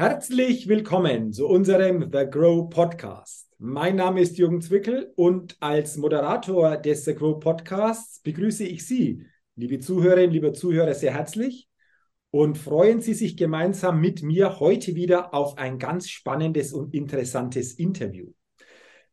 Herzlich willkommen zu unserem The Grow Podcast. Mein Name ist Jürgen Zwickel und als Moderator des The Grow Podcasts begrüße ich Sie, liebe Zuhörerinnen, liebe Zuhörer, sehr herzlich und freuen Sie sich gemeinsam mit mir heute wieder auf ein ganz spannendes und interessantes Interview.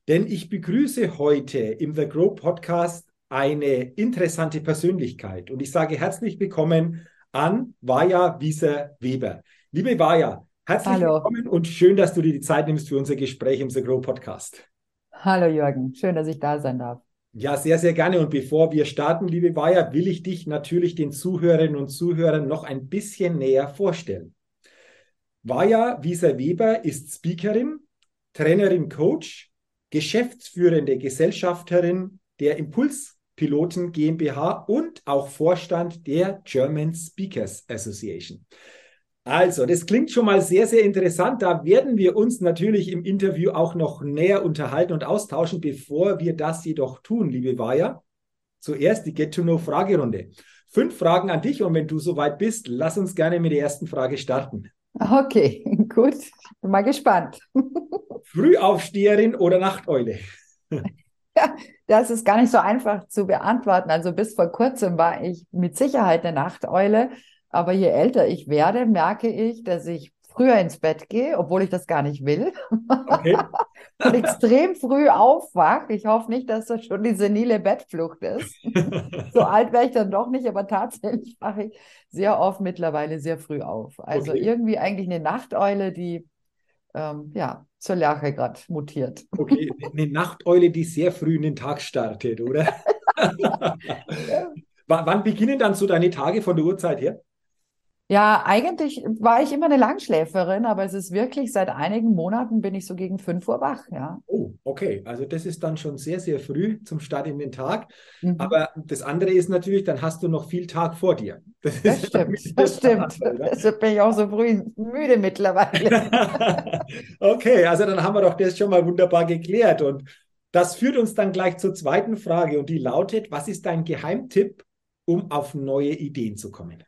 Denn ich begrüße heute im The Grow Podcast eine interessante Persönlichkeit und ich sage herzlich willkommen an Vaja Wieser-Weber. Liebe Vaja, Herzlich Hallo. willkommen und schön, dass du dir die Zeit nimmst für unser Gespräch im The Grow Podcast. Hallo Jürgen, schön, dass ich da sein darf. Ja, sehr, sehr gerne. Und bevor wir starten, liebe Vaja, will ich dich natürlich den Zuhörerinnen und Zuhörern noch ein bisschen näher vorstellen. Vaja Wieser-Weber ist Speakerin, Trainerin, Coach, geschäftsführende Gesellschafterin der Impulspiloten GmbH und auch Vorstand der German Speakers Association. Also, das klingt schon mal sehr, sehr interessant. Da werden wir uns natürlich im Interview auch noch näher unterhalten und austauschen. Bevor wir das jedoch tun, liebe Vaja, zuerst die Get-to-Know-Fragerunde. Fünf Fragen an dich und wenn du soweit bist, lass uns gerne mit der ersten Frage starten. Okay, gut. Bin mal gespannt. Frühaufsteherin oder Nachteule? Ja, das ist gar nicht so einfach zu beantworten. Also bis vor kurzem war ich mit Sicherheit eine Nachteule. Aber je älter ich werde, merke ich, dass ich früher ins Bett gehe, obwohl ich das gar nicht will. Okay. und extrem früh aufwache. Ich hoffe nicht, dass das schon die senile Bettflucht ist. so alt wäre ich dann doch nicht, aber tatsächlich wache ich sehr oft mittlerweile sehr früh auf. Also okay. irgendwie eigentlich eine Nachteule, die ähm, ja, zur Lerche gerade mutiert. Okay, eine Nachteule, die sehr früh in den Tag startet, oder? Wann beginnen dann so deine Tage von der Uhrzeit her? Ja, eigentlich war ich immer eine Langschläferin, aber es ist wirklich seit einigen Monaten bin ich so gegen 5 Uhr wach, ja. Oh, okay. Also das ist dann schon sehr, sehr früh zum Start in den Tag. Mhm. Aber das andere ist natürlich, dann hast du noch viel Tag vor dir. Das, das stimmt, das stimmt. Deshalb bin ich auch so früh müde mittlerweile. okay, also dann haben wir doch das schon mal wunderbar geklärt. Und das führt uns dann gleich zur zweiten Frage und die lautet, was ist dein Geheimtipp, um auf neue Ideen zu kommen?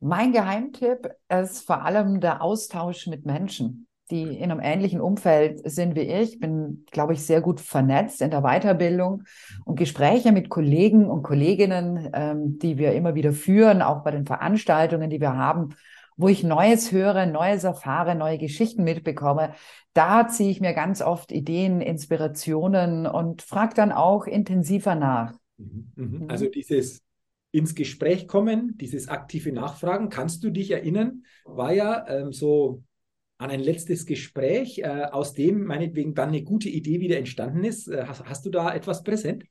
Mein Geheimtipp ist vor allem der Austausch mit Menschen, die in einem ähnlichen Umfeld sind wie ich. Bin, glaube ich, sehr gut vernetzt in der Weiterbildung und Gespräche mit Kollegen und Kolleginnen, ähm, die wir immer wieder führen, auch bei den Veranstaltungen, die wir haben, wo ich Neues höre, Neues erfahre, neue Geschichten mitbekomme. Da ziehe ich mir ganz oft Ideen, Inspirationen und frage dann auch intensiver nach. Mhm, mhm. Also dieses ins Gespräch kommen, dieses aktive Nachfragen. Kannst du dich erinnern, war ja ähm, so an ein letztes Gespräch, äh, aus dem meinetwegen dann eine gute Idee wieder entstanden ist. Äh, hast, hast, du da etwas präsent?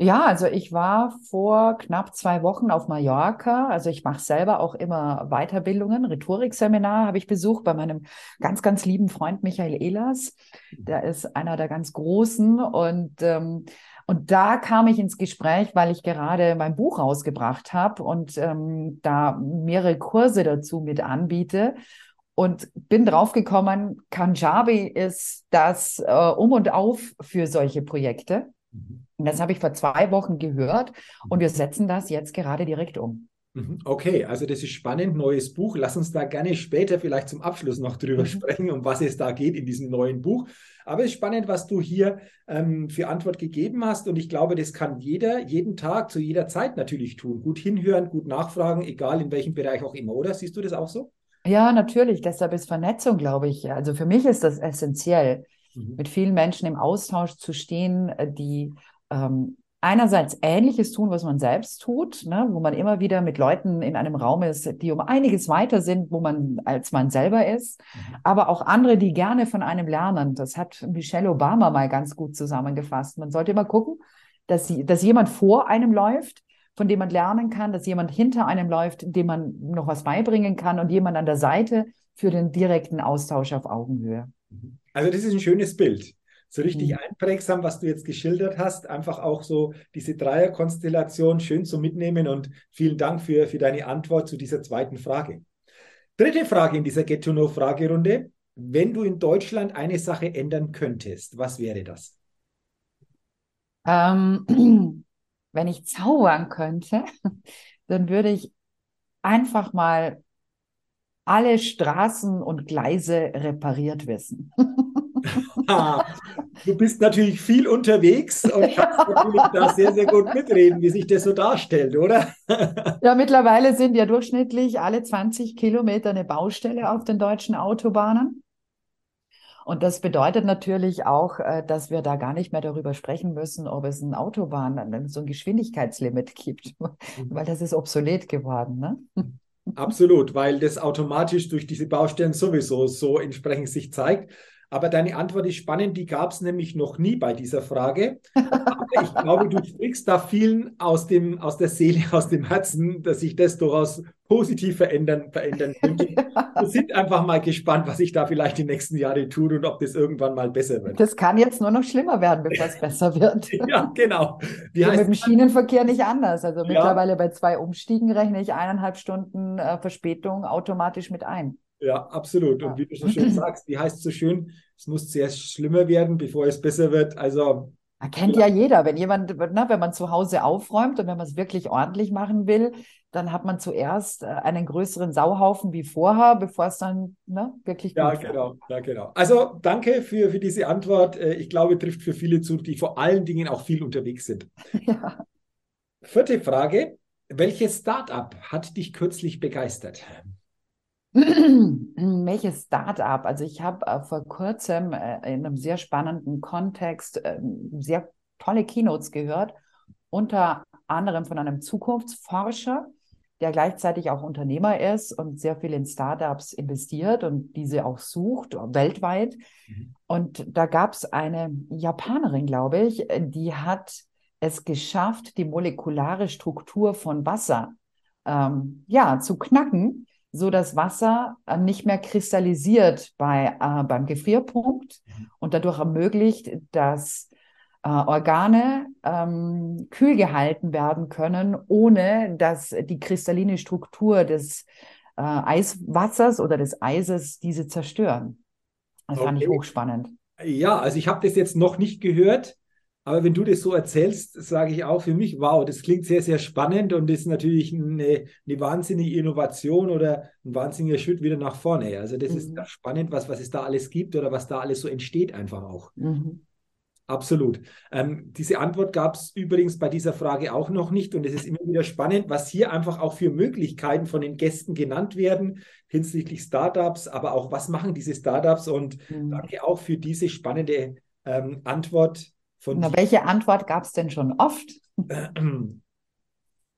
Ja, also ich war vor knapp zwei Wochen auf Mallorca. Also ich mache selber auch immer Weiterbildungen. Rhetorikseminar habe ich besucht bei meinem ganz, ganz lieben Freund Michael Ehlers. Der ist einer der ganz Großen und ähm, und da kam ich ins Gespräch, weil ich gerade mein Buch rausgebracht habe und ähm, da mehrere Kurse dazu mit anbiete. Und bin draufgekommen, Kanjabi ist das äh, Um und Auf für solche Projekte. Mhm. Und das habe ich vor zwei Wochen gehört und wir setzen das jetzt gerade direkt um. Mhm. Okay, also das ist spannend, neues Buch. Lass uns da gerne später vielleicht zum Abschluss noch drüber mhm. sprechen, um was es da geht in diesem neuen Buch. Aber es ist spannend, was du hier ähm, für Antwort gegeben hast. Und ich glaube, das kann jeder, jeden Tag, zu jeder Zeit natürlich tun. Gut hinhören, gut nachfragen, egal in welchem Bereich auch immer, oder? Siehst du das auch so? Ja, natürlich. Deshalb ist Vernetzung, glaube ich, also für mich ist das essentiell, mhm. mit vielen Menschen im Austausch zu stehen, äh, die ähm, einerseits Ähnliches tun, was man selbst tut, ne, wo man immer wieder mit Leuten in einem Raum ist, die um einiges weiter sind, wo man als man selber ist, mhm. aber auch andere, die gerne von einem lernen. Das hat Michelle Obama mal ganz gut zusammengefasst. Man sollte immer gucken, dass, sie, dass jemand vor einem läuft, von dem man lernen kann, dass jemand hinter einem läuft, dem man noch was beibringen kann und jemand an der Seite für den direkten Austausch auf Augenhöhe. Mhm. Also das ist ein schönes Bild so richtig mhm. einprägsam, was du jetzt geschildert hast. Einfach auch so diese Dreierkonstellation schön zu mitnehmen und vielen Dank für, für deine Antwort zu dieser zweiten Frage. Dritte Frage in dieser Get-to-Know-Fragerunde. Wenn du in Deutschland eine Sache ändern könntest, was wäre das? Ähm, wenn ich zaubern könnte, dann würde ich einfach mal alle Straßen und Gleise repariert wissen. du bist natürlich viel unterwegs und kannst natürlich da sehr, sehr gut mitreden, wie sich das so darstellt, oder? ja, mittlerweile sind ja durchschnittlich alle 20 Kilometer eine Baustelle auf den deutschen Autobahnen. Und das bedeutet natürlich auch, äh, dass wir da gar nicht mehr darüber sprechen müssen, ob es ein Autobahn, so ein Geschwindigkeitslimit gibt, mhm. weil das ist obsolet geworden. Ne? Absolut, weil das automatisch durch diese Baustellen sowieso so entsprechend sich zeigt. Aber deine Antwort ist spannend, die gab es nämlich noch nie bei dieser Frage. Aber ich glaube, du sprichst da vielen aus, dem, aus der Seele, aus dem Herzen, dass sich das durchaus positiv verändern, verändern könnte. Wir sind einfach mal gespannt, was sich da vielleicht die nächsten Jahre tut und ob das irgendwann mal besser wird. Das kann jetzt nur noch schlimmer werden, bevor es besser wird. ja, genau. Wie ja, mit dem Schienenverkehr nicht anders. Also ja. mittlerweile bei zwei Umstiegen rechne ich eineinhalb Stunden äh, Verspätung automatisch mit ein. Ja, absolut. Und wie du so schön sagst, wie heißt so schön, es muss zuerst schlimmer werden, bevor es besser wird. Also Kennt ja. ja jeder, wenn jemand, ne, wenn man zu Hause aufräumt und wenn man es wirklich ordentlich machen will, dann hat man zuerst äh, einen größeren Sauhaufen wie vorher, bevor es dann ne, wirklich ja, gut genau, ja, genau. Also danke für, für diese Antwort. Äh, ich glaube, trifft für viele zu, die vor allen Dingen auch viel unterwegs sind. Ja. Vierte Frage. Welches Startup hat dich kürzlich begeistert? Welches Start-up? Also ich habe äh, vor kurzem äh, in einem sehr spannenden Kontext äh, sehr tolle Keynotes gehört, unter anderem von einem Zukunftsforscher, der gleichzeitig auch Unternehmer ist und sehr viel in Startups investiert und diese auch sucht, weltweit. Mhm. Und da gab es eine Japanerin, glaube ich, die hat es geschafft, die molekulare Struktur von Wasser ähm, ja, zu knacken so dass Wasser äh, nicht mehr kristallisiert bei, äh, beim Gefrierpunkt mhm. und dadurch ermöglicht, dass äh, Organe ähm, kühl gehalten werden können, ohne dass die kristalline Struktur des äh, Eiswassers oder des Eises diese zerstören. Das okay. fand ich hochspannend. Ja, also ich habe das jetzt noch nicht gehört. Aber wenn du das so erzählst, sage ich auch für mich, wow, das klingt sehr, sehr spannend und ist natürlich eine, eine wahnsinnige Innovation oder ein wahnsinniger Schritt wieder nach vorne. Also das mhm. ist spannend, was, was es da alles gibt oder was da alles so entsteht einfach auch. Mhm. Absolut. Ähm, diese Antwort gab es übrigens bei dieser Frage auch noch nicht. Und es ist immer wieder spannend, was hier einfach auch für Möglichkeiten von den Gästen genannt werden hinsichtlich Startups, aber auch was machen diese Startups. Und mhm. danke auch für diese spannende ähm, Antwort von Na, welche Antwort gab es denn schon oft?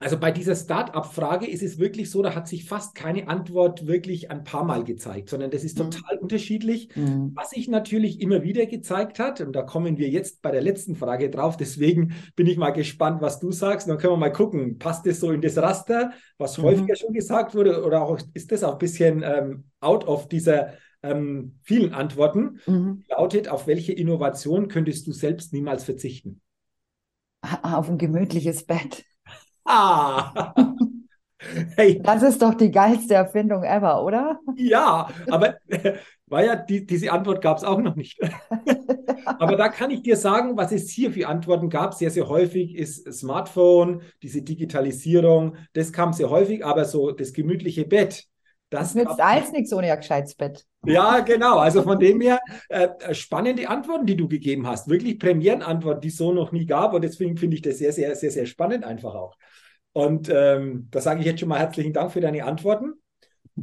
Also bei dieser Start-up-Frage ist es wirklich so, da hat sich fast keine Antwort wirklich ein paar Mal gezeigt, sondern das ist mhm. total mhm. unterschiedlich. Mhm. Was sich natürlich immer wieder gezeigt hat, und da kommen wir jetzt bei der letzten Frage drauf, deswegen bin ich mal gespannt, was du sagst. Dann können wir mal gucken, passt das so in das Raster, was mhm. häufiger schon gesagt wurde, oder auch ist das auch ein bisschen ähm, out of dieser ähm, vielen Antworten mhm. lautet, auf welche Innovation könntest du selbst niemals verzichten? Auf ein gemütliches Bett. Ah! Hey. Das ist doch die geilste Erfindung ever, oder? Ja, aber war ja, die, diese Antwort gab es auch noch nicht. aber da kann ich dir sagen, was es hier für Antworten gab. Sehr, sehr häufig ist Smartphone, diese Digitalisierung, das kam sehr häufig, aber so das gemütliche Bett, das, nützt alles nichts ohne ein gescheites Bett. Ja, genau. Also von dem her äh, äh, spannende Antworten, die du gegeben hast. Wirklich Premierenantworten, die es so noch nie gab. Und deswegen finde ich das sehr, sehr, sehr, sehr spannend einfach auch. Und ähm, da sage ich jetzt schon mal herzlichen Dank für deine Antworten.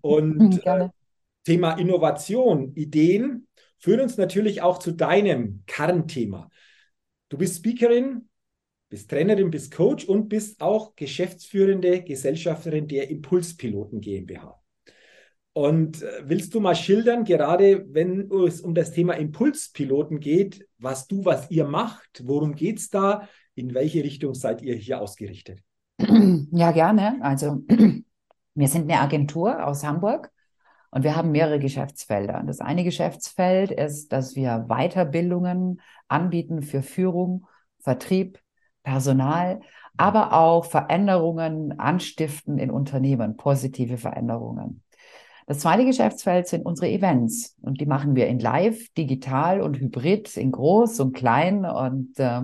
Und äh, Thema Innovation, Ideen führen uns natürlich auch zu deinem Kernthema. Du bist Speakerin, bist Trainerin, bist Coach und bist auch geschäftsführende Gesellschafterin der Impulspiloten GmbH. Und äh, willst du mal schildern, gerade wenn es um das Thema Impulspiloten geht, was du, was ihr macht, worum geht es da, in welche Richtung seid ihr hier ausgerichtet? Ja, gerne. Also wir sind eine Agentur aus Hamburg und wir haben mehrere Geschäftsfelder. Das eine Geschäftsfeld ist, dass wir Weiterbildungen anbieten für Führung, Vertrieb, Personal, aber auch Veränderungen anstiften in Unternehmen, positive Veränderungen. Das zweite Geschäftsfeld sind unsere Events und die machen wir in live, digital und hybrid, in groß und klein und äh,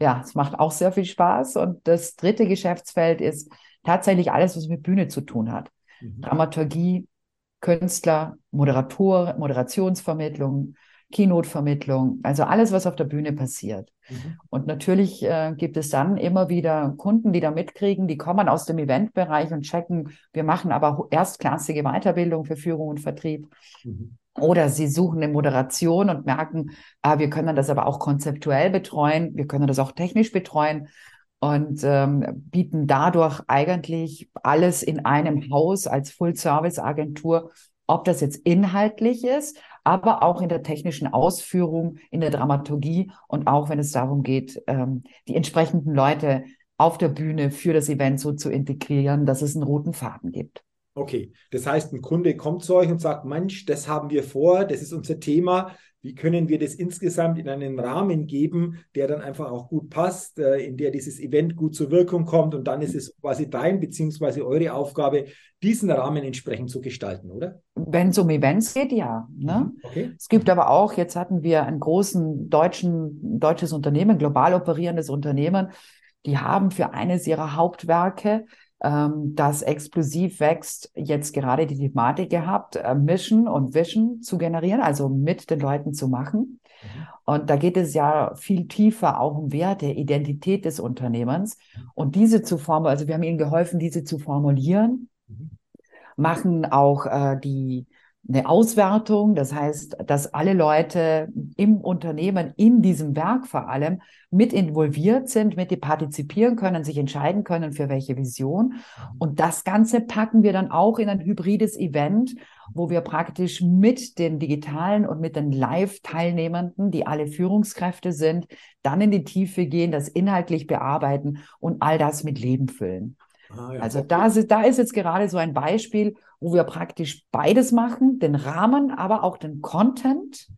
ja, es macht auch sehr viel Spaß. Und das dritte Geschäftsfeld ist tatsächlich alles, was mit Bühne zu tun hat. Mhm. Dramaturgie, Künstler, Moderator, Moderationsvermittlung, Keynote-Vermittlung, also alles, was auf der Bühne passiert. Mhm. Und natürlich äh, gibt es dann immer wieder Kunden, die da mitkriegen, die kommen aus dem Eventbereich und checken, wir machen aber erstklassige Weiterbildung für Führung und Vertrieb. Mhm. Oder sie suchen eine Moderation und merken, ah, wir können das aber auch konzeptuell betreuen, wir können das auch technisch betreuen und ähm, bieten dadurch eigentlich alles in einem Haus als Full-Service-Agentur, ob das jetzt inhaltlich ist, aber auch in der technischen Ausführung, in der Dramaturgie und auch wenn es darum geht, ähm, die entsprechenden Leute auf der Bühne für das Event so zu integrieren, dass es einen roten Faden gibt. Okay, das heißt, ein Kunde kommt zu euch und sagt, Mensch, das haben wir vor, das ist unser Thema. Wie können wir das insgesamt in einen Rahmen geben, der dann einfach auch gut passt, äh, in der dieses Event gut zur Wirkung kommt und dann ist es quasi dein bzw. eure Aufgabe, diesen Rahmen entsprechend zu gestalten, oder? Wenn es um Events geht, ja. Ne? Mhm, okay. Es gibt aber auch, jetzt hatten wir ein großen deutschen, deutsches Unternehmen, global operierendes Unternehmen, die haben für eines ihrer Hauptwerke ähm, das explosiv wächst, jetzt gerade die Thematik gehabt, äh, Mission und Vision zu generieren, also mit den Leuten zu machen. Mhm. Und da geht es ja viel tiefer auch um Werte, Identität des Unternehmens und diese zu formulieren. Also wir haben ihnen geholfen, diese zu formulieren, mhm. machen auch äh, die eine Auswertung, das heißt, dass alle Leute im Unternehmen, in diesem Werk vor allem, mit involviert sind, mit partizipieren können, sich entscheiden können, für welche Vision. Und das Ganze packen wir dann auch in ein hybrides Event, wo wir praktisch mit den digitalen und mit den Live-Teilnehmenden, die alle Führungskräfte sind, dann in die Tiefe gehen, das inhaltlich bearbeiten und all das mit Leben füllen. Ah, ja. Also da ist, da ist jetzt gerade so ein Beispiel, wo wir praktisch beides machen, den Rahmen, aber auch den Content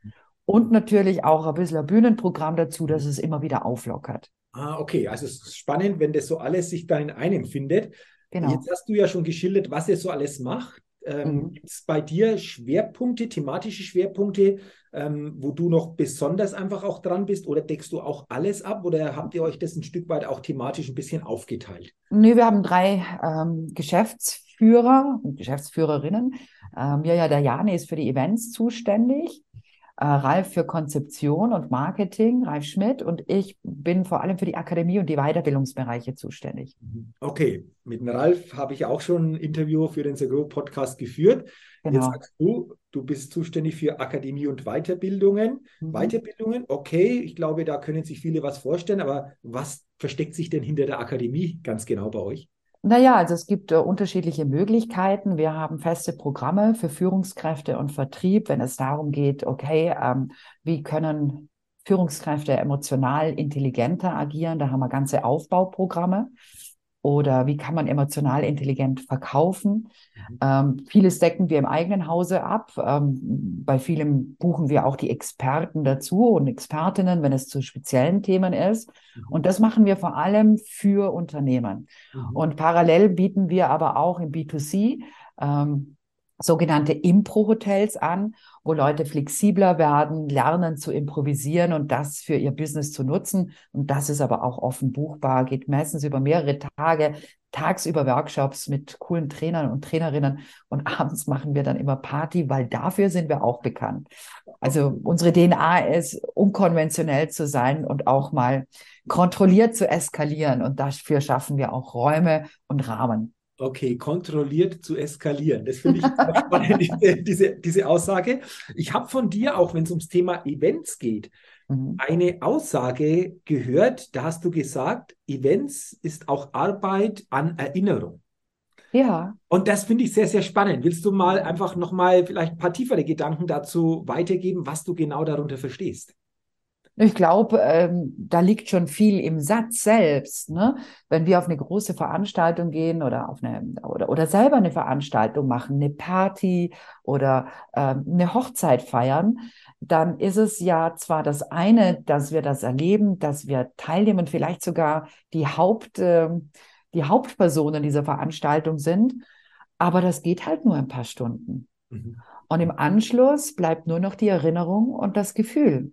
und natürlich auch ein bisschen ein Bühnenprogramm dazu, dass es immer wieder auflockert. Ah, okay. Also es ist spannend, wenn das so alles sich da in einem findet. Genau. Jetzt hast du ja schon geschildert, was ihr so alles macht. Ähm, mhm. Gibt es bei dir Schwerpunkte, thematische Schwerpunkte, ähm, wo du noch besonders einfach auch dran bist? Oder deckst du auch alles ab? Oder habt ihr euch das ein Stück weit auch thematisch ein bisschen aufgeteilt? Nee, wir haben drei ähm, Geschäftsführer und Geschäftsführerinnen. Ähm, ja, ja, der Jane ist für die Events zuständig äh, Ralf für Konzeption und Marketing, Ralf Schmidt, und ich bin vor allem für die Akademie und die Weiterbildungsbereiche zuständig. Mhm. Okay, mit Ralf habe ich auch schon ein Interview für den Segro Podcast geführt. Genau. Jetzt sagst du, du bist zuständig für Akademie und Weiterbildungen. Mhm. Weiterbildungen, okay, ich glaube, da können sich viele was vorstellen, aber was versteckt sich denn hinter der Akademie ganz genau bei euch? Naja, also es gibt äh, unterschiedliche Möglichkeiten. Wir haben feste Programme für Führungskräfte und Vertrieb, wenn es darum geht, okay, ähm, wie können Führungskräfte emotional intelligenter agieren? Da haben wir ganze Aufbauprogramme. Oder wie kann man emotional intelligent verkaufen? Mhm. Ähm, vieles decken wir im eigenen Hause ab. Ähm, bei vielem buchen wir auch die Experten dazu und Expertinnen, wenn es zu speziellen Themen ist. Mhm. Und das machen wir vor allem für Unternehmen. Mhm. Und parallel bieten wir aber auch im B2C ähm, sogenannte Impro-Hotels an, wo Leute flexibler werden, lernen zu improvisieren und das für ihr Business zu nutzen. Und das ist aber auch offen buchbar, geht meistens über mehrere Tage, tagsüber Workshops mit coolen Trainern und Trainerinnen und abends machen wir dann immer Party, weil dafür sind wir auch bekannt. Also unsere DNA ist, unkonventionell zu sein und auch mal kontrolliert zu eskalieren und dafür schaffen wir auch Räume und Rahmen. Okay, kontrolliert zu eskalieren. Das finde ich spannend, diese, diese, diese, Aussage. Ich habe von dir, auch wenn es ums Thema Events geht, mhm. eine Aussage gehört. Da hast du gesagt, Events ist auch Arbeit an Erinnerung. Ja. Und das finde ich sehr, sehr spannend. Willst du mal einfach nochmal vielleicht ein paar tiefere Gedanken dazu weitergeben, was du genau darunter verstehst? Ich glaube, ähm, da liegt schon viel im Satz selbst. Ne? Wenn wir auf eine große Veranstaltung gehen oder auf eine oder, oder selber eine Veranstaltung machen, eine Party oder ähm, eine Hochzeit feiern, dann ist es ja zwar das eine, dass wir das erleben, dass wir teilnehmen, vielleicht sogar die Haupt äh, die Hauptpersonen dieser Veranstaltung sind, aber das geht halt nur ein paar Stunden. Mhm. Und im Anschluss bleibt nur noch die Erinnerung und das Gefühl.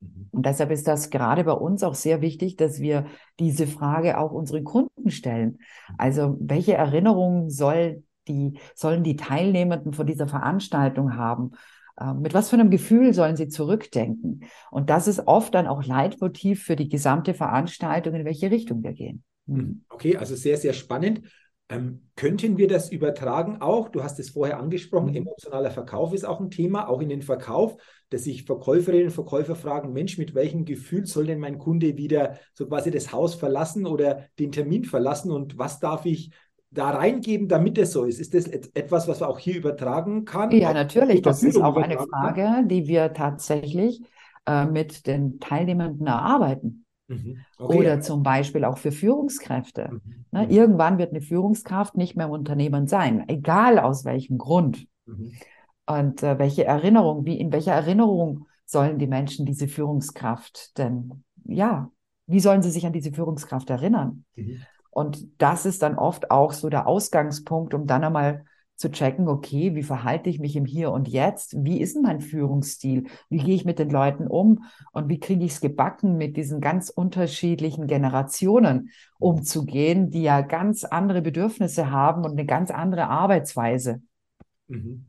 Mhm. Und deshalb ist das gerade bei uns auch sehr wichtig, dass wir diese Frage auch unseren Kunden stellen. Also welche Erinnerung soll die sollen die Teilnehmenden von dieser Veranstaltung haben? Ähm, mit was für einem Gefühl sollen sie zurückdenken? Und das ist oft dann auch Leitmotiv für die gesamte Veranstaltung, in welche Richtung wir gehen. Mhm. Okay, also sehr, sehr spannend. Ähm, könnten wir das übertragen auch? Du hast es vorher angesprochen, mhm. emotionaler Verkauf ist auch ein Thema, auch in den Verkauf, dass sich Verkäuferinnen und Verkäufer fragen, Mensch, mit welchem Gefühl soll denn mein Kunde wieder so quasi das Haus verlassen oder den Termin verlassen und was darf ich da reingeben, damit es so ist? Ist das etwas, was man auch hier übertragen kann? Ja, natürlich. Das ist auch eine Frage, die wir tatsächlich äh, mit den Teilnehmenden erarbeiten. Mhm. Okay. Oder zum Beispiel auch für Führungskräfte. Mhm. Ne, mhm. irgendwann wird eine Führungskraft nicht mehr im Unternehmen sein, egal aus welchem Grund. Mhm. Und äh, welche Erinnerung, wie in welcher Erinnerung sollen die Menschen diese Führungskraft denn, ja, wie sollen sie sich an diese Führungskraft erinnern? Mhm. Und das ist dann oft auch so der Ausgangspunkt, um dann einmal zu checken, okay, wie verhalte ich mich im Hier und Jetzt? Wie ist denn mein Führungsstil? Wie gehe ich mit den Leuten um? Und wie kriege ich es gebacken, mit diesen ganz unterschiedlichen Generationen umzugehen, die ja ganz andere Bedürfnisse haben und eine ganz andere Arbeitsweise? Mhm.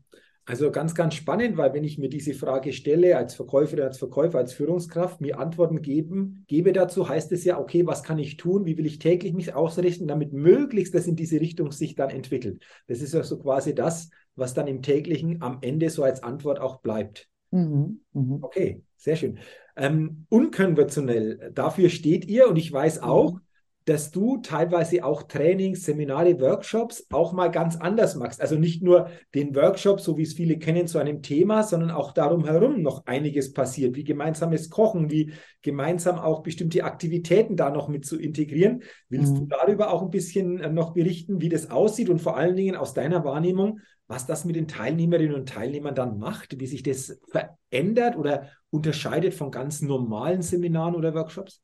Also ganz, ganz spannend, weil wenn ich mir diese Frage stelle als Verkäuferin, als Verkäufer, als Führungskraft, mir Antworten geben, gebe dazu, heißt es ja, okay, was kann ich tun? Wie will ich täglich mich ausrichten, damit möglichst das in diese Richtung sich dann entwickelt? Das ist ja so quasi das, was dann im täglichen am Ende so als Antwort auch bleibt. Mhm, mh. Okay, sehr schön. Ähm, unkonventionell, dafür steht ihr und ich weiß auch, mhm dass du teilweise auch Trainings, Seminare, Workshops auch mal ganz anders machst. Also nicht nur den Workshop, so wie es viele kennen, zu einem Thema, sondern auch darum herum noch einiges passiert, wie gemeinsames Kochen, wie gemeinsam auch bestimmte Aktivitäten da noch mit zu integrieren. Willst mhm. du darüber auch ein bisschen äh, noch berichten, wie das aussieht und vor allen Dingen aus deiner Wahrnehmung, was das mit den Teilnehmerinnen und Teilnehmern dann macht, wie sich das verändert oder unterscheidet von ganz normalen Seminaren oder Workshops?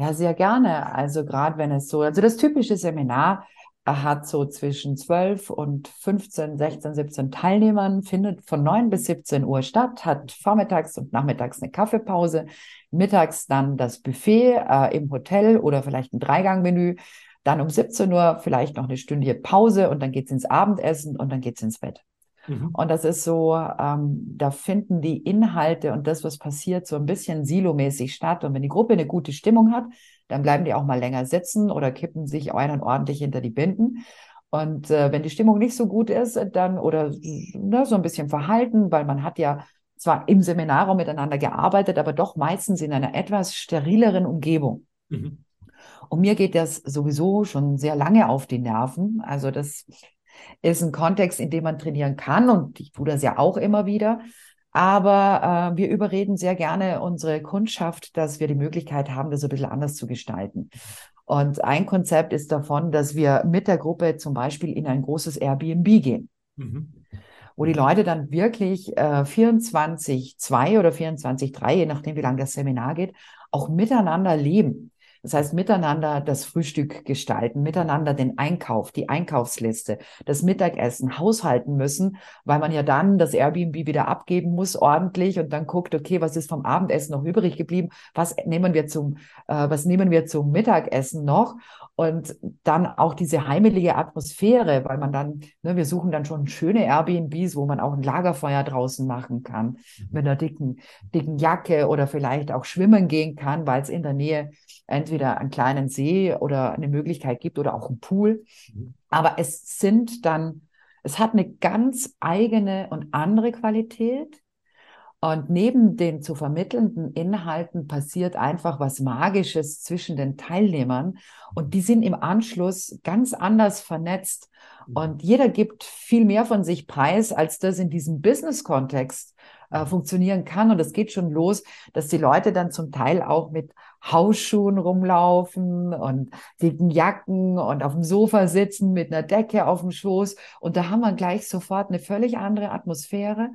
Ja, sehr gerne. Also gerade wenn es so, also das typische Seminar hat so zwischen 12 und 15, 16, 17 Teilnehmern, findet von 9 bis 17 Uhr statt, hat vormittags und nachmittags eine Kaffeepause, mittags dann das Buffet äh, im Hotel oder vielleicht ein Dreigangmenü, dann um 17 Uhr vielleicht noch eine Stündige Pause und dann geht's ins Abendessen und dann geht's ins Bett. Mhm. Und das ist so, ähm, da finden die Inhalte und das, was passiert, so ein bisschen silomäßig statt. Und wenn die Gruppe eine gute Stimmung hat, dann bleiben die auch mal länger sitzen oder kippen sich einen ordentlich hinter die Binden. Und äh, wenn die Stimmung nicht so gut ist, dann oder ne, so ein bisschen verhalten, weil man hat ja zwar im Seminarraum miteinander gearbeitet, aber doch meistens in einer etwas sterileren Umgebung. Mhm. Und mir geht das sowieso schon sehr lange auf die Nerven. Also das ist ein Kontext, in dem man trainieren kann und ich tue das ja auch immer wieder. Aber äh, wir überreden sehr gerne unsere Kundschaft, dass wir die Möglichkeit haben, das ein bisschen anders zu gestalten. Und ein Konzept ist davon, dass wir mit der Gruppe zum Beispiel in ein großes Airbnb gehen. Mhm wo die Leute dann wirklich äh, 24-2 oder 24-3, je nachdem, wie lange das Seminar geht, auch miteinander leben. Das heißt, miteinander das Frühstück gestalten, miteinander den Einkauf, die Einkaufsliste, das Mittagessen haushalten müssen, weil man ja dann das Airbnb wieder abgeben muss ordentlich und dann guckt, okay, was ist vom Abendessen noch übrig geblieben? Was nehmen wir zum, äh, was nehmen wir zum Mittagessen noch? Und dann auch diese heimelige Atmosphäre, weil man dann, ne, wir suchen dann schon schöne Airbnbs, wo man auch ein Lagerfeuer draußen machen kann, mhm. mit einer dicken, dicken Jacke oder vielleicht auch schwimmen gehen kann, weil es in der Nähe entweder einen kleinen See oder eine Möglichkeit gibt oder auch einen Pool. Mhm. Aber es sind dann, es hat eine ganz eigene und andere Qualität. Und neben den zu vermittelnden Inhalten passiert einfach was Magisches zwischen den Teilnehmern. Und die sind im Anschluss ganz anders vernetzt. Mhm. Und jeder gibt viel mehr von sich preis, als das in diesem Business-Kontext äh, funktionieren kann. Und es geht schon los, dass die Leute dann zum Teil auch mit Hausschuhen rumlaufen und dicken Jacken und auf dem Sofa sitzen mit einer Decke auf dem Schoß. Und da haben wir gleich sofort eine völlig andere Atmosphäre,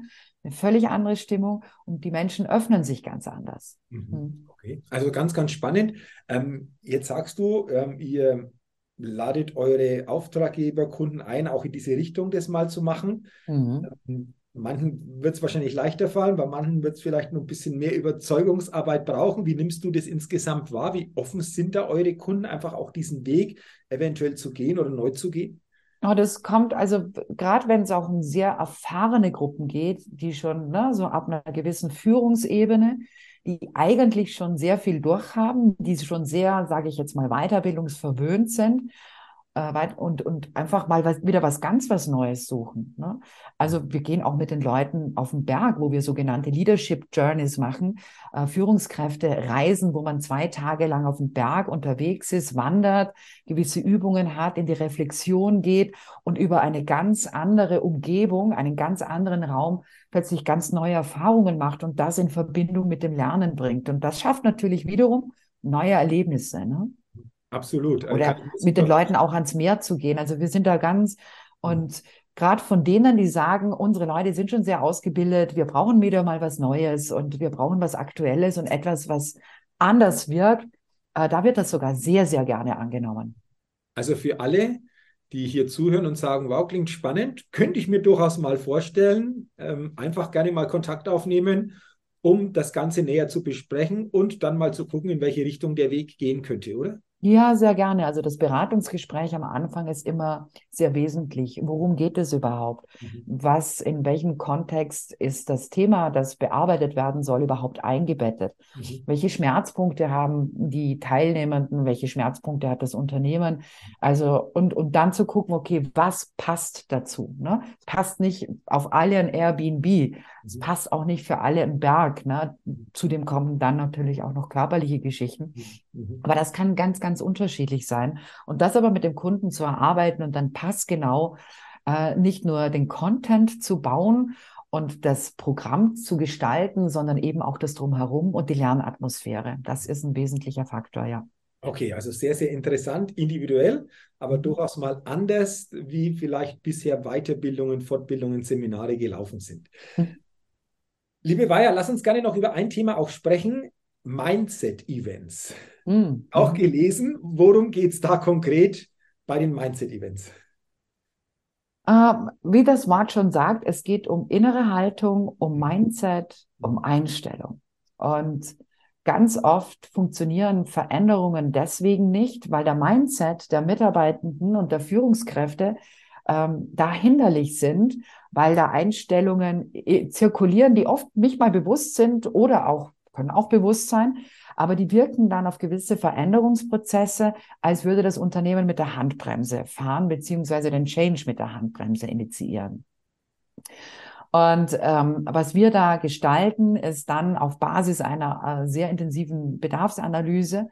eine völlig andere Stimmung und die Menschen öffnen sich ganz anders. Mhm. Hm. Okay, also ganz, ganz spannend. Ähm, jetzt sagst du, ähm, ihr ladet eure Auftraggeber, Kunden ein, auch in diese Richtung das mal zu machen. Mhm. Ähm, Manchen wird es wahrscheinlich leichter fallen, bei manchen wird es vielleicht noch ein bisschen mehr Überzeugungsarbeit brauchen. Wie nimmst du das insgesamt wahr? Wie offen sind da eure Kunden, einfach auch diesen Weg eventuell zu gehen oder neu zu gehen? Oh, das kommt also gerade wenn es auch um sehr erfahrene Gruppen geht, die schon ne, so ab einer gewissen Führungsebene, die eigentlich schon sehr viel durchhaben, die schon sehr, sage ich jetzt mal, weiterbildungsverwöhnt sind äh, und, und einfach mal was, wieder was ganz was Neues suchen. Ne? Also wir gehen auch mit den Leuten auf den Berg, wo wir sogenannte Leadership Journeys machen, äh, Führungskräfte reisen, wo man zwei Tage lang auf dem Berg unterwegs ist, wandert, gewisse Übungen hat, in die Reflexion geht und über eine ganz andere Umgebung, einen ganz anderen Raum plötzlich ganz neue Erfahrungen macht und das in Verbindung mit dem Lernen bringt. Und das schafft natürlich wiederum neue Erlebnisse. Ne? Absolut. Also Oder mit den Leuten auch ans Meer zu gehen. Also wir sind da ganz und gerade von denen, die sagen, unsere Leute sind schon sehr ausgebildet, wir brauchen wieder mal was Neues und wir brauchen was Aktuelles und etwas, was anders wirkt, äh, da wird das sogar sehr, sehr gerne angenommen. Also für alle, die hier zuhören und sagen, wow, klingt spannend, könnte ich mir durchaus mal vorstellen, ähm, einfach gerne mal Kontakt aufnehmen, um das Ganze näher zu besprechen und dann mal zu gucken, in welche Richtung der Weg gehen könnte, oder? Ja, sehr gerne. Also das Beratungsgespräch am Anfang ist immer sehr wesentlich. Worum geht es überhaupt? Mhm. Was, in welchem Kontext ist das Thema, das bearbeitet werden soll, überhaupt eingebettet? Mhm. Welche Schmerzpunkte haben die Teilnehmenden? Welche Schmerzpunkte hat das Unternehmen? Also, und, und dann zu gucken, okay, was passt dazu? Ne? Es passt nicht auf alle ein Airbnb. Es mhm. passt auch nicht für alle ein Berg. Ne? Zudem kommen dann natürlich auch noch körperliche Geschichten. Mhm. mhm. Aber das kann ganz, ganz ganz unterschiedlich sein. Und das aber mit dem Kunden zu erarbeiten und dann passgenau äh, nicht nur den Content zu bauen und das Programm zu gestalten, sondern eben auch das Drumherum und die Lernatmosphäre. Das ist ein wesentlicher Faktor, ja. Okay, also sehr, sehr interessant, individuell, aber durchaus mal anders, wie vielleicht bisher Weiterbildungen, Fortbildungen, Seminare gelaufen sind. Mhm. Liebe Weiher, lass uns gerne noch über ein Thema auch sprechen, Mindset-Events. Mhm. Auch gelesen. Worum geht es da konkret bei den Mindset-Events? Äh, wie das Wort schon sagt, es geht um innere Haltung, um Mindset, um Einstellung. Und ganz oft funktionieren Veränderungen deswegen nicht, weil der Mindset der Mitarbeitenden und der Führungskräfte ähm, da hinderlich sind, weil da Einstellungen äh, zirkulieren, die oft nicht mal bewusst sind oder auch können auch bewusst sein, aber die wirken dann auf gewisse Veränderungsprozesse, als würde das Unternehmen mit der Handbremse fahren, beziehungsweise den Change mit der Handbremse initiieren. Und ähm, was wir da gestalten, ist dann auf Basis einer äh, sehr intensiven Bedarfsanalyse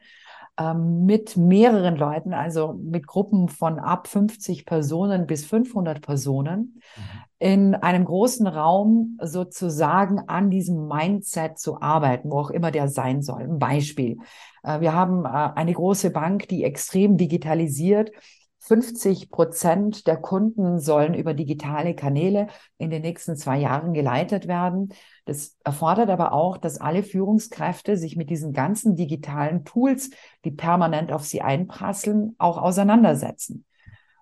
ähm, mit mehreren Leuten, also mit Gruppen von ab 50 Personen bis 500 Personen, mhm. In einem großen Raum sozusagen an diesem Mindset zu arbeiten, wo auch immer der sein soll. Ein Beispiel. Äh, wir haben äh, eine große Bank, die extrem digitalisiert 50 Prozent der Kunden sollen über digitale Kanäle in den nächsten zwei Jahren geleitet werden. Das erfordert aber auch, dass alle Führungskräfte sich mit diesen ganzen digitalen Tools, die permanent auf sie einprasseln, auch auseinandersetzen.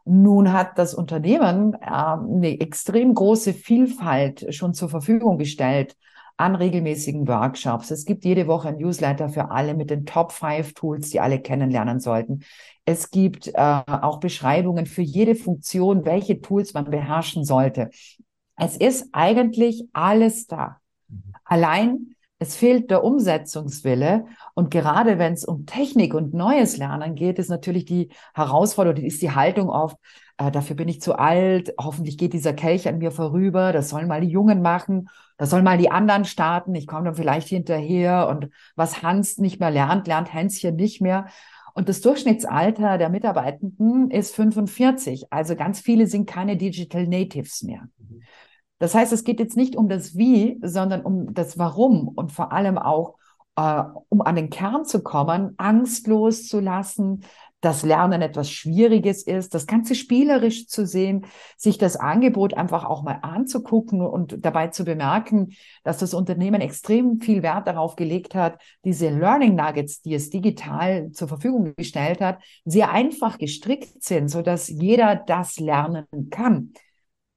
Nun hat das Unternehmen äh, eine extrem große Vielfalt schon zur Verfügung gestellt an regelmäßigen Workshops. Es gibt jede Woche ein Newsletter für alle mit den Top 5 Tools, die alle kennenlernen sollten. Es gibt äh, auch Beschreibungen für jede Funktion, welche Tools man beherrschen sollte. Es ist eigentlich alles da. Mhm. Allein es fehlt der Umsetzungswille. Und gerade wenn es um Technik und neues Lernen geht, ist natürlich die Herausforderung, ist die Haltung oft, äh, dafür bin ich zu alt, hoffentlich geht dieser Kelch an mir vorüber, das sollen mal die Jungen machen, das sollen mal die anderen starten, ich komme dann vielleicht hinterher und was Hans nicht mehr lernt, lernt Hänschen nicht mehr. Und das Durchschnittsalter der Mitarbeitenden ist 45. Also ganz viele sind keine Digital Natives mehr. Das heißt, es geht jetzt nicht um das Wie, sondern um das Warum und vor allem auch, äh, um an den Kern zu kommen, Angst loszulassen, dass Lernen etwas Schwieriges ist, das Ganze spielerisch zu sehen, sich das Angebot einfach auch mal anzugucken und dabei zu bemerken, dass das Unternehmen extrem viel Wert darauf gelegt hat, diese Learning Nuggets, die es digital zur Verfügung gestellt hat, sehr einfach gestrickt sind, so dass jeder das lernen kann.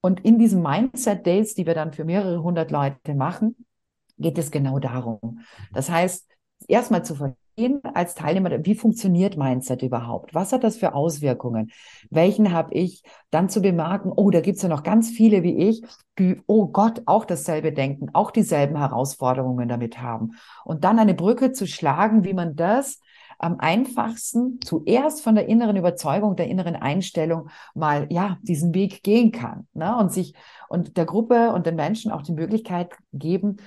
Und in diesen Mindset Days, die wir dann für mehrere hundert Leute machen, geht es genau darum. Das heißt, erstmal zu als Teilnehmer, wie funktioniert Mindset überhaupt? Was hat das für Auswirkungen? Welchen habe ich dann zu bemerken, oh, da gibt es ja noch ganz viele wie ich, die, oh Gott, auch dasselbe denken, auch dieselben Herausforderungen damit haben. Und dann eine Brücke zu schlagen, wie man das am einfachsten zuerst von der inneren Überzeugung, der inneren Einstellung mal, ja, diesen Weg gehen kann, ne? und sich, und der Gruppe und den Menschen auch die Möglichkeit geben,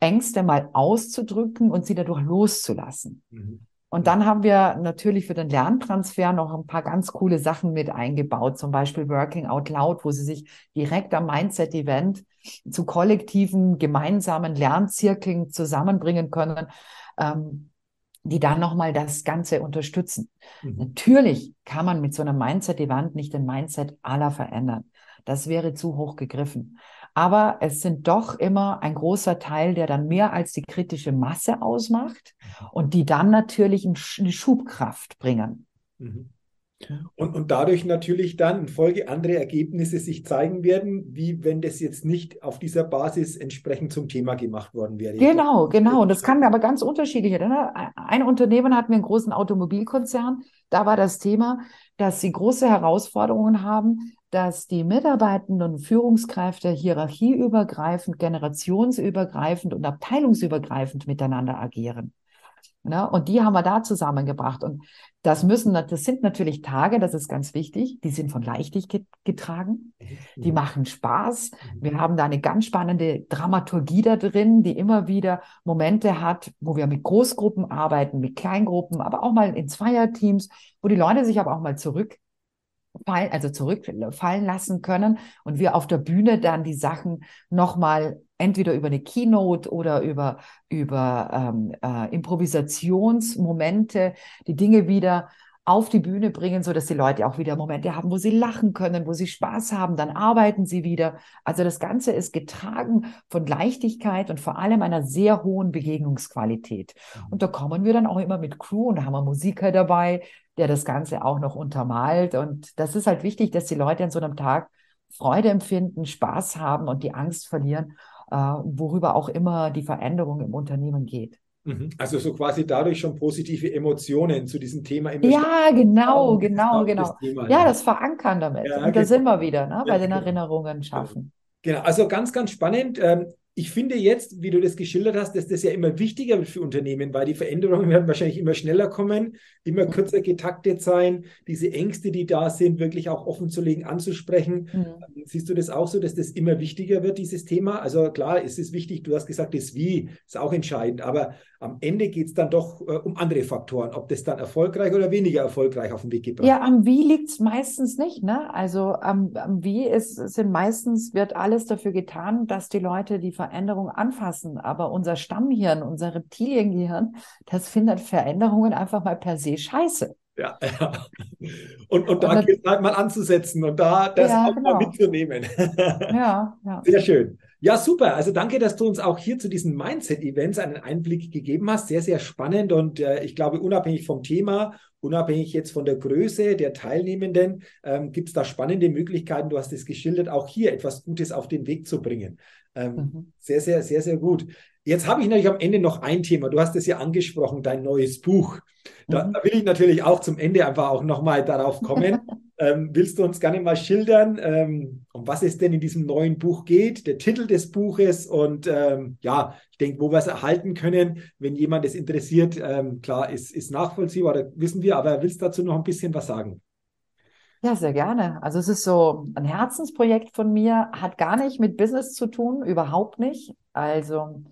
Ängste mal auszudrücken und sie dadurch loszulassen. Mhm. Und dann haben wir natürlich für den Lerntransfer noch ein paar ganz coole Sachen mit eingebaut, zum Beispiel Working Out Loud, wo sie sich direkt am Mindset-Event zu kollektiven, gemeinsamen Lernzirkeln zusammenbringen können, ähm, die dann nochmal das Ganze unterstützen. Mhm. Natürlich kann man mit so einem Mindset-Event nicht den Mindset aller verändern. Das wäre zu hoch gegriffen. Aber es sind doch immer ein großer Teil, der dann mehr als die kritische Masse ausmacht und die dann natürlich eine Schubkraft bringen. Mhm. Und, und dadurch natürlich dann in Folge andere Ergebnisse sich zeigen werden, wie wenn das jetzt nicht auf dieser Basis entsprechend zum Thema gemacht worden wäre. Genau, genau. Und das kann aber ganz unterschiedlich. Ne? Ein Unternehmen hat mir einen großen Automobilkonzern. Da war das Thema, dass sie große Herausforderungen haben, dass die Mitarbeitenden und Führungskräfte hierarchieübergreifend, generationsübergreifend und abteilungsübergreifend miteinander agieren. Ne? Und die haben wir da zusammengebracht. Und das müssen, das sind natürlich Tage, das ist ganz wichtig, die sind von Leichtigkeit getragen, die machen Spaß. Wir haben da eine ganz spannende Dramaturgie da drin, die immer wieder Momente hat, wo wir mit Großgruppen arbeiten, mit Kleingruppen, aber auch mal in Zweierteams, wo die Leute sich aber auch mal zurück fallen, also zurückfallen lassen können und wir auf der Bühne dann die Sachen nochmal entweder über eine Keynote oder über, über ähm, äh, Improvisationsmomente die Dinge wieder auf die Bühne bringen, so dass die Leute auch wieder Momente haben, wo sie lachen können, wo sie Spaß haben, dann arbeiten sie wieder. Also das Ganze ist getragen von Leichtigkeit und vor allem einer sehr hohen Begegnungsqualität. Mhm. Und da kommen wir dann auch immer mit Crew und da haben wir Musiker dabei, der das Ganze auch noch untermalt. Und das ist halt wichtig, dass die Leute an so einem Tag Freude empfinden, Spaß haben und die Angst verlieren, äh, worüber auch immer die Veränderung im Unternehmen geht. Mhm. Also so quasi dadurch schon positive Emotionen zu diesem Thema immer Ja, genau, genau, genau. Thema, ja, das Verankern damit. Ja, und da genau. sind wir wieder ne, bei den genau. Erinnerungen schaffen. Genau, also ganz, ganz spannend. Ähm, ich finde jetzt, wie du das geschildert hast, dass das ja immer wichtiger wird für Unternehmen, weil die Veränderungen werden wahrscheinlich immer schneller kommen, immer kürzer getaktet sein, diese Ängste, die da sind, wirklich auch offen zu legen, anzusprechen. Mhm. Siehst du das auch so, dass das immer wichtiger wird, dieses Thema? Also klar, es ist wichtig, du hast gesagt, das Wie ist auch entscheidend, aber am Ende geht es dann doch äh, um andere Faktoren, ob das dann erfolgreich oder weniger erfolgreich auf den Weg gebracht Ja, am Wie liegt es meistens nicht. Ne? Also am, am Wie ist, sind meistens, wird alles dafür getan, dass die Leute die Veränderung anfassen. Aber unser Stammhirn, unser Reptiliengehirn, das findet Veränderungen einfach mal per se scheiße. Ja, ja. Und, und da gilt halt mal anzusetzen und da das ja, auch genau. mal mitzunehmen. Ja, ja. Sehr schön. Ja, super. Also danke, dass du uns auch hier zu diesen Mindset-Events einen Einblick gegeben hast. Sehr, sehr spannend und äh, ich glaube, unabhängig vom Thema, unabhängig jetzt von der Größe der Teilnehmenden, ähm, gibt es da spannende Möglichkeiten. Du hast es geschildert, auch hier etwas Gutes auf den Weg zu bringen. Ähm, mhm. Sehr, sehr, sehr, sehr gut. Jetzt habe ich natürlich am Ende noch ein Thema. Du hast es ja angesprochen, dein neues Buch. Da, mhm. da will ich natürlich auch zum Ende einfach auch nochmal darauf kommen. ähm, willst du uns gerne mal schildern, ähm, was es denn in diesem neuen Buch geht, der Titel des Buches und ähm, ja, ich denke, wo wir es erhalten können, wenn jemand es interessiert, ähm, klar, ist, ist nachvollziehbar, oder wissen wir, aber willst dazu noch ein bisschen was sagen? Ja, sehr gerne. Also es ist so ein Herzensprojekt von mir, hat gar nicht mit Business zu tun, überhaupt nicht. Also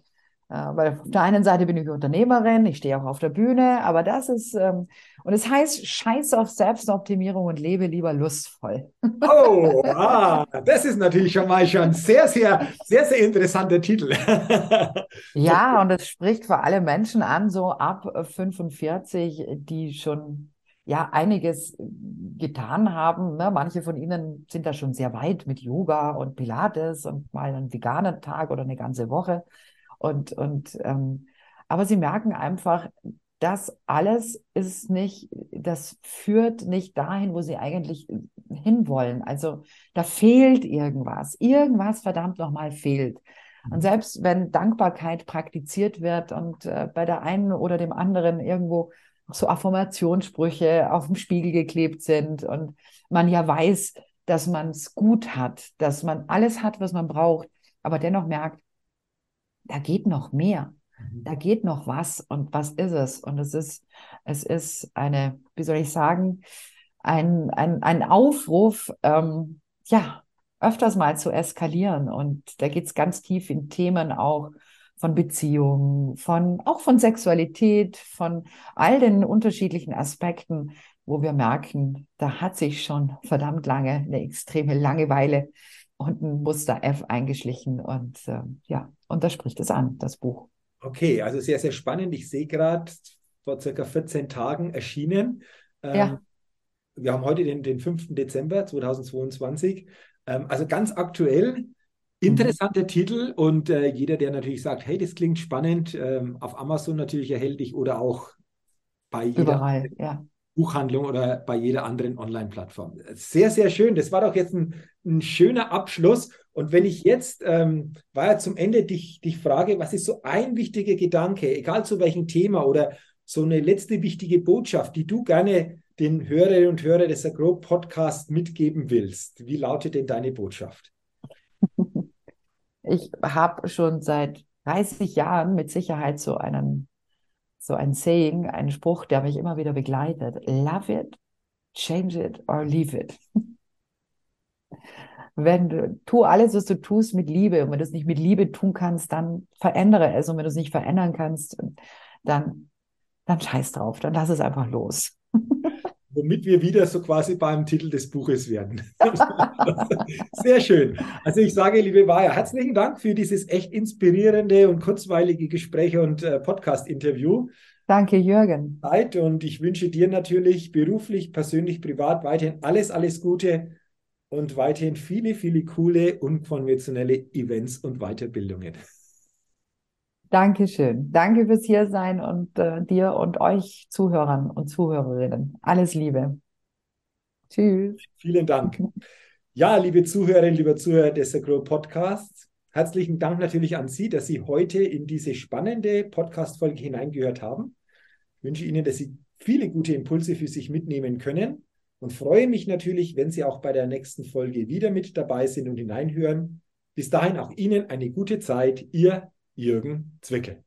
weil auf der einen Seite bin ich Unternehmerin, ich stehe auch auf der Bühne, aber das ist, ähm, und es heißt Scheiß auf Selbstoptimierung und lebe lieber lustvoll. Oh, ah, das ist natürlich schon mal schon sehr, sehr, sehr, sehr interessanter Titel. ja, und es spricht vor allem Menschen an, so ab 45, die schon ja einiges getan haben. Ne? Manche von ihnen sind da schon sehr weit mit Yoga und Pilates und mal einen veganen Tag oder eine ganze Woche. Und, und ähm, aber sie merken einfach, das alles ist nicht, das führt nicht dahin, wo sie eigentlich hinwollen. Also da fehlt irgendwas. Irgendwas verdammt nochmal fehlt. Und selbst wenn Dankbarkeit praktiziert wird und äh, bei der einen oder dem anderen irgendwo so Affirmationssprüche auf dem Spiegel geklebt sind und man ja weiß, dass man es gut hat, dass man alles hat, was man braucht, aber dennoch merkt, da geht noch mehr, mhm. da geht noch was und was ist es? Und es ist, es ist eine, wie soll ich sagen, ein, ein, ein Aufruf, ähm, ja, öfters mal zu eskalieren. Und da geht es ganz tief in Themen auch von Beziehungen, von auch von Sexualität, von all den unterschiedlichen Aspekten, wo wir merken, da hat sich schon verdammt lange eine extreme Langeweile und ein Muster F eingeschlichen. Und äh, ja, und da spricht es an, das Buch. Okay, also sehr, sehr spannend. Ich sehe gerade vor circa 14 Tagen erschienen. Ähm, ja. Wir haben heute den, den 5. Dezember 2022. Ähm, also ganz aktuell. Interessanter mhm. Titel und äh, jeder, der natürlich sagt, hey, das klingt spannend, ähm, auf Amazon natürlich erhältlich oder auch bei jeder Überall, ja. Buchhandlung oder bei jeder anderen Online-Plattform. Sehr, sehr schön. Das war doch jetzt ein, ein schöner Abschluss. Und wenn ich jetzt, ähm, war ja zum Ende dich, dich frage, was ist so ein wichtiger Gedanke, egal zu welchem Thema oder so eine letzte wichtige Botschaft, die du gerne den Hörerinnen und Hörern des Agro Podcast mitgeben willst? Wie lautet denn deine Botschaft? Ich habe schon seit 30 Jahren mit Sicherheit so einen, so ein Saying, einen Spruch, der mich immer wieder begleitet. Love it, change it or leave it. Wenn du, tu alles, was du tust mit Liebe. Und wenn du es nicht mit Liebe tun kannst, dann verändere es. Und wenn du es nicht verändern kannst, dann, dann scheiß drauf. Dann lass es einfach los womit wir wieder so quasi beim Titel des Buches werden. Sehr schön. Also ich sage, liebe Waja, herzlichen Dank für dieses echt inspirierende und kurzweilige Gespräch und äh, Podcast-Interview. Danke, Jürgen. Zeit und ich wünsche dir natürlich beruflich, persönlich, privat weiterhin alles, alles Gute und weiterhin viele, viele coole, unkonventionelle Events und Weiterbildungen. Dankeschön. Danke fürs Hiersein und äh, dir und euch Zuhörern und Zuhörerinnen. Alles Liebe. Tschüss. Vielen Dank. Ja, liebe Zuhörerinnen, lieber Zuhörer des Agro Podcasts, herzlichen Dank natürlich an Sie, dass Sie heute in diese spannende Podcast-Folge hineingehört haben. Ich wünsche Ihnen, dass Sie viele gute Impulse für sich mitnehmen können und freue mich natürlich, wenn Sie auch bei der nächsten Folge wieder mit dabei sind und hineinhören. Bis dahin auch Ihnen eine gute Zeit. Ihr Jürgen Zwickel.